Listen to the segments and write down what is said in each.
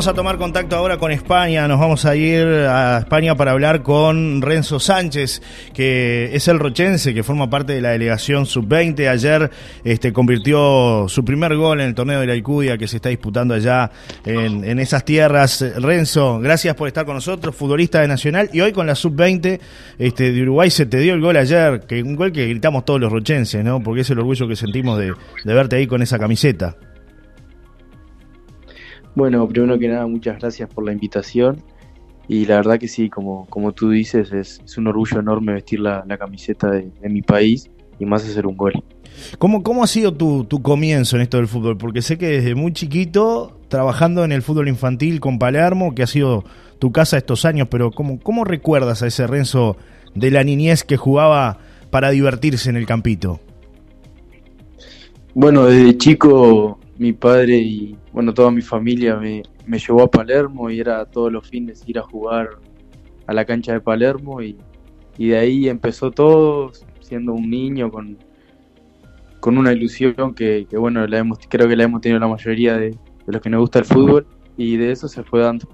Vamos a tomar contacto ahora con España. Nos vamos a ir a España para hablar con Renzo Sánchez, que es el rochense, que forma parte de la delegación sub-20. Ayer este, convirtió su primer gol en el torneo de la Alcudia que se está disputando allá en, esas tierras. Renzo, gracias por estar con nosotros, futbolista de Nacional. Y hoy con la sub-20 este, de Uruguay se te dio el gol ayer, que un gol que gritamos todos los rochenses, ¿no? Porque es el orgullo que sentimos de, de verte ahí con esa camiseta. Bueno, primero que nada, muchas gracias por la invitación. Y la verdad que sí, como, como tú dices, es, un orgullo enorme vestir la, camiseta de, mi país y más hacer un gol. ¿Cómo, cómo ha sido tu, tu, comienzo en esto del fútbol? Porque sé que desde muy chiquito, trabajando en el fútbol infantil con Palermo, que ha sido tu casa estos años, pero ¿cómo, cómo recuerdas a ese Renzo de la niñez que jugaba para divertirse en el campito? Bueno, desde chico mi padre y bueno, toda mi familia me, me llevó a Palermo y era todos los fines ir a jugar a la cancha de Palermo y, de ahí empezó todo siendo un niño con, con una ilusión que, bueno, la hemos, creo que la hemos tenido la mayoría de, los que nos gusta el fútbol y de eso se fue dando.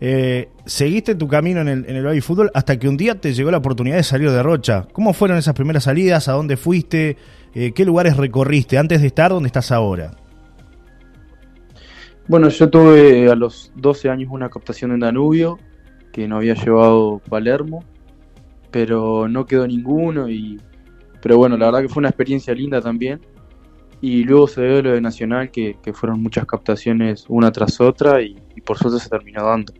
Eh, seguiste tu camino en el, en baby fútbol hasta que un día te llegó la oportunidad de salir de Rocha. ¿Cómo fueron esas primeras salidas? ¿A dónde fuiste? Eh, ¿Qué lugares recorriste antes de estar donde estás ahora? Bueno, yo tuve a los 12 años una captación en Danubio que no había llevado Palermo, pero no quedó ninguno y pero bueno, la verdad que fue una experiencia linda también. Y luego se dio lo de Nacional, que, fueron muchas captaciones una tras otra y, por suerte se terminó dando.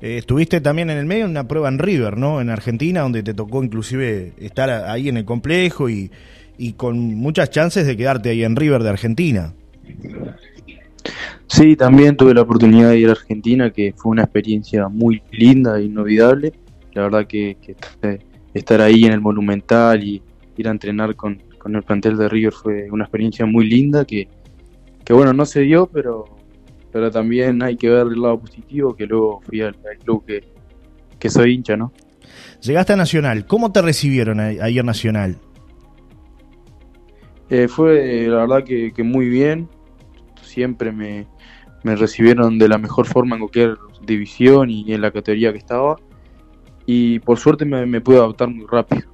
Eh, estuviste también en el medio en una prueba en River, ¿no? En Argentina, donde te tocó inclusive estar ahí en el complejo y, y con muchas chances de quedarte ahí en River de Argentina. Sí, también tuve la oportunidad de ir a Argentina, que fue una experiencia muy linda e inolvidable. La verdad que, estar ahí en el Monumental y ir a entrenar con, el plantel de River fue una experiencia muy linda que, bueno, no se dio, pero, pero también hay que ver el lado positivo, que luego fui al, club que, que, soy hincha, ¿no? Llegaste a Nacional, ¿cómo te recibieron ayer Nacional? Eh, fue la verdad que, muy bien, siempre me, recibieron de la mejor forma en cualquier división y en la categoría que estaba. Y por suerte me, pude adaptar muy rápido.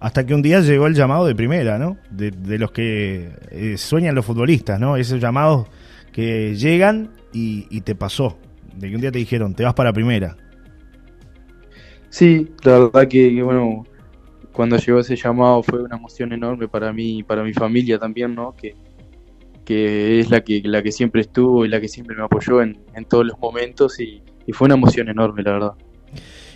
Hasta que un día llegó el llamado de primera, ¿no? De, los que eh, sueñan los futbolistas, ¿no? Esos llamados que llegan y, te pasó. De que un día te dijeron, te vas para primera. Sí, la verdad que, bueno, cuando llegó ese llamado fue una emoción enorme para mí y para mi familia también, ¿no? Que, que es la que, la que siempre estuvo y la que siempre me apoyó en, todos los momentos y, fue una emoción enorme, la verdad.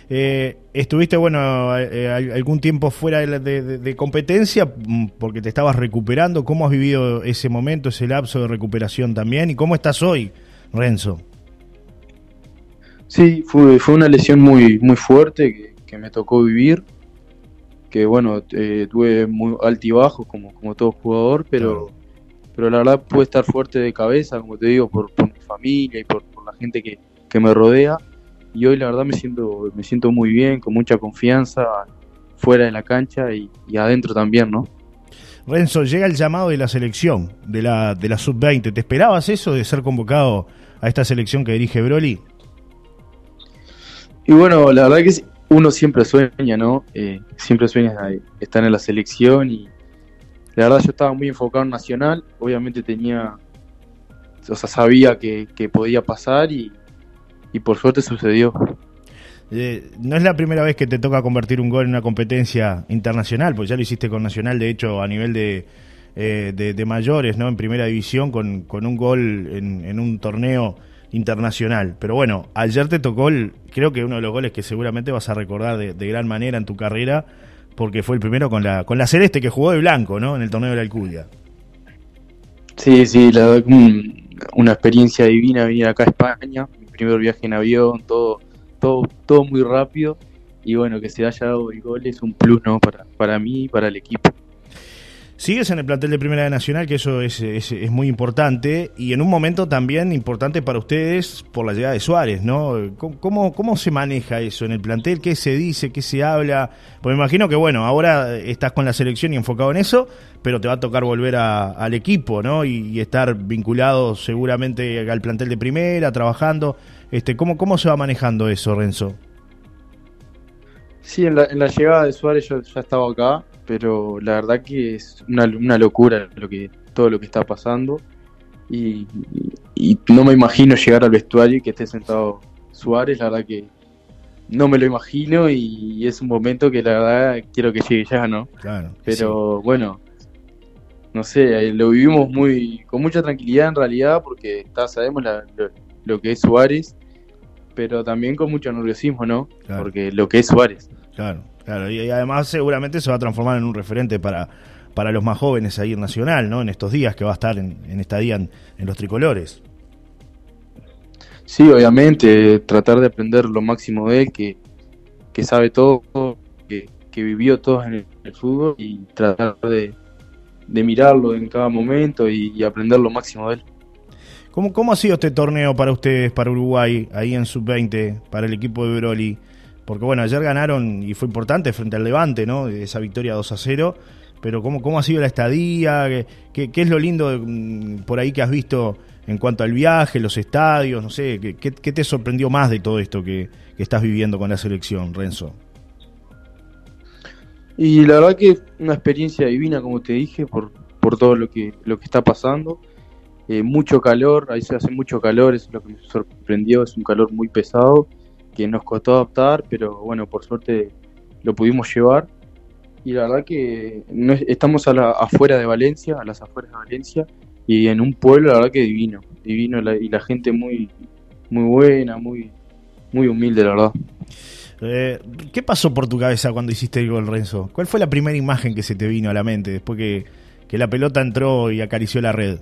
Eh, ¿Estuviste, bueno, eh, algún tiempo fuera de, competencia mm, porque te estabas recuperando? ¿Cómo has vivido ese momento, ese lapso de recuperación también? ¿Y cómo estás hoy, Renzo? Sí, fue, fue una lesión muy, muy fuerte que, me tocó vivir. Que bueno, eh, tuve muy altibajos como, como todo jugador, pero pero la verdad pude estar fuerte de cabeza, como te digo, por, mi familia y por, la gente que, me rodea. Y hoy la verdad me siento, me siento muy bien, con mucha confianza, fuera de la cancha y, adentro también, ¿no? Renzo, llega el llamado de la selección, de la, de la sub-20. ¿Te esperabas eso de ser convocado a esta selección que dirige Broly? Y bueno, la verdad que uno siempre sueña, ¿no? Eh, siempre sueña estar en la selección y, la verdad yo estaba muy enfocado en Nacional, obviamente tenía, o sea, sabía que, podía pasar y, por suerte sucedió. Eh, no es la primera vez que te toca convertir un gol en una competencia internacional, pues ya lo hiciste con Nacional, de hecho, a nivel de, eh, de, mayores, ¿no? En primera división, con, con un gol en, un torneo internacional. Pero bueno, ayer te tocó, el, creo que uno de los goles que seguramente vas a recordar de, de gran manera en tu carrera, porque fue el primero con la, con la Celeste que jugó de blanco, ¿no? En el torneo de la Alcudia. Sí, sí, la, una experiencia divina venir acá a España, primer viaje en avión, todo, todo, todo muy rápido y bueno, que se haya dado el gol es un plus, ¿no? Para, para mí y para el equipo. Sigues en el plantel de Primera de Nacional, que eso es, es, muy importante, y en un momento también importante para ustedes por la llegada de Suárez, ¿no? ¿Cómo, ¿Cómo, se maneja eso en el plantel? ¿Qué se dice? ¿Qué se habla? Pues me imagino que, bueno, ahora estás con la selección y enfocado en eso, pero te va a tocar volver al equipo, ¿no? Y, estar vinculado seguramente al plantel de Primera, trabajando. Este, ¿cómo, ¿Cómo se va manejando eso, Renzo? Sí, en la, en la llegada de Suárez yo ya estaba acá, pero la verdad que es una, una locura lo que, todo lo que está pasando. Y, no me imagino llegar al vestuario y que esté sentado Suárez, la verdad que no me lo imagino y es un momento que la verdad quiero que llegue ya, ¿no? Claro. Pero bueno, no sé, lo vivimos muy con mucha tranquilidad en realidad porque está, sabemos lo, que es Suárez, pero también con mucho nerviosismo, ¿no? Porque lo que es Suárez. Claro. Claro, y, además seguramente se va a transformar en un referente para, para los más jóvenes ahí en Nacional, ¿no? En estos días que va a estar en, en esta día en, los tricolores. Sí, obviamente, tratar de aprender lo máximo de él, que, sabe todo, que, vivió todo en el, fútbol y tratar de, mirarlo en cada momento y, aprender lo máximo de él. ¿Cómo, ¿Cómo ha sido este torneo para ustedes, para Uruguay, ahí en Sub-20, para el equipo de Broly? Porque bueno, ayer ganaron y fue importante frente al Levante, ¿no? Esa victoria 2 a 0. Pero ¿cómo, cómo ha sido la estadía? ¿Qué, qué, es lo lindo mm, por ahí que has visto en cuanto al viaje, los estadios? No sé, ¿qué, qué te sorprendió más de todo esto que, estás viviendo con la selección, Renzo? Y la verdad que una experiencia divina, como te dije, por, por todo lo que, lo que está pasando. Eh, mucho calor, ahí se hace mucho calor, es lo que me sorprendió, es un calor muy pesado que nos costó adaptar, pero bueno, por suerte lo pudimos llevar. Y la verdad que no, estamos a la, afuera de Valencia, a las afueras de Valencia, y en un pueblo, la verdad que divino, divino, y la gente muy, muy buena, muy, muy humilde, la verdad. Eh, ¿Qué pasó por tu cabeza cuando hiciste el gol, Renzo? ¿Cuál fue la primera imagen que se te vino a la mente después que, que la pelota entró y acarició la red?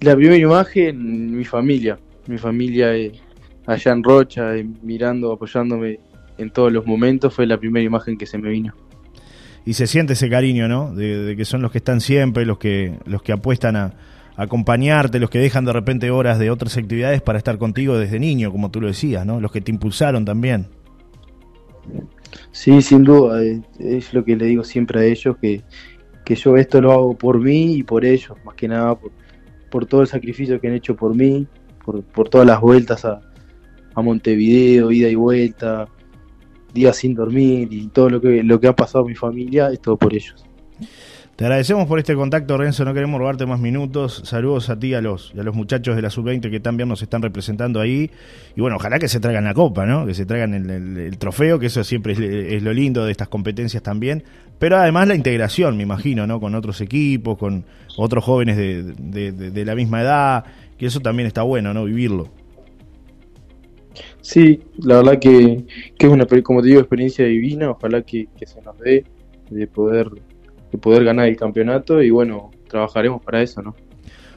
La primera imagen, mi familia. Mi familia es allá en Rocha, mirando, apoyándome en todos los momentos, fue la primera imagen que se me vino. Y se siente ese cariño, ¿no? De, que son los que están siempre, los que, los que apuestan a, acompañarte, los que dejan de repente horas de otras actividades para estar contigo desde niño, como tú lo decías, ¿no? Los que te impulsaron también. Sí, sin duda, es, lo que le digo siempre a ellos, que, que, yo esto lo hago por mí y por ellos, más que nada por, por todo el sacrificio que han hecho por mí, por, por todas las vueltas a, a Montevideo, ida y vuelta, días sin dormir y todo lo que, lo que ha pasado a mi familia es todo por ellos. Te agradecemos por este contacto, Renzo. No queremos robarte más minutos. Saludos a ti a los, a los muchachos de la sub-20 que también nos están representando ahí. Y bueno, ojalá que se traigan la copa, ¿no? Que se traigan el, trofeo, que eso siempre es, lo lindo de estas competencias también. Pero además la integración, me imagino, ¿no? Con otros equipos, con otros jóvenes de, de la misma edad. Que eso también está bueno, ¿no? Vivirlo. Sí, la verdad que, es una, como te digo, experiencia divina, ojalá que, se nos dé de poder, de poder ganar el campeonato y bueno, trabajaremos para eso, ¿no?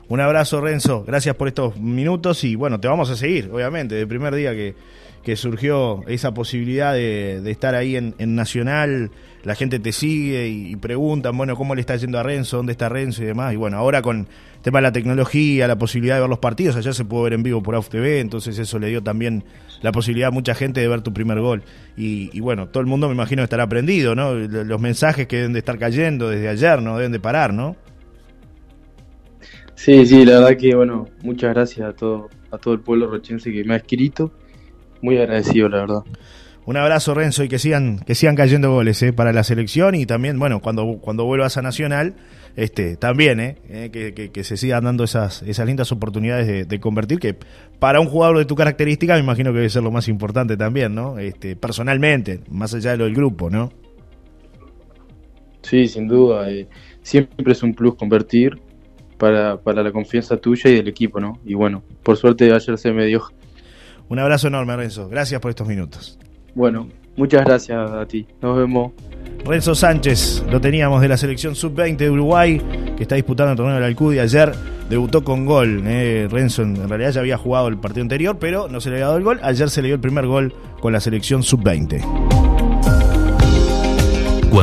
Un abrazo, Renzo. Gracias por estos minutos y bueno, te vamos a seguir, obviamente, del primer día que, que surgió esa posibilidad de, estar ahí en, Nacional, la gente te sigue y, preguntan, bueno, ¿cómo le está yendo a Renzo? ¿Dónde está Renzo y demás? Y bueno, ahora con el tema de la tecnología, la posibilidad de ver los partidos, allá se pudo ver en vivo por AUF TV, entonces eso le dio también la posibilidad a mucha gente de ver tu primer gol. Y, bueno, todo el mundo me imagino estará aprendido, ¿no? Los mensajes que deben de estar cayendo desde ayer, ¿no? Deben de parar, ¿no? Sí, sí, la verdad que, bueno, muchas gracias a todo, a todo el pueblo rochense que me ha escrito muy agradecido, la verdad. Un abrazo, Renzo, y que sigan, que sigan cayendo goles eh, para la selección y también, bueno, cuando, cuando vuelvas a Nacional, este, también, eh, eh que, se sigan dando esas, esas lindas oportunidades de, convertir, que para un jugador de tu característica me imagino que debe ser lo más importante también, ¿no? Este, personalmente, más allá de lo del grupo, ¿no? Sí, sin duda. Eh, siempre es un plus convertir para, para la confianza tuya y del equipo, ¿no? Y bueno, por suerte ayer se me dio un abrazo enorme, Renzo. Gracias por estos minutos. Bueno, muchas gracias a ti. Nos vemos. Renzo Sánchez, lo teníamos de la selección sub-20 de Uruguay, que está disputando el torneo de la Alcudia. Ayer debutó con gol. Eh. Renzo en realidad ya había jugado el partido anterior, pero no se le había dado el gol. Ayer se le dio el primer gol con la selección sub-20.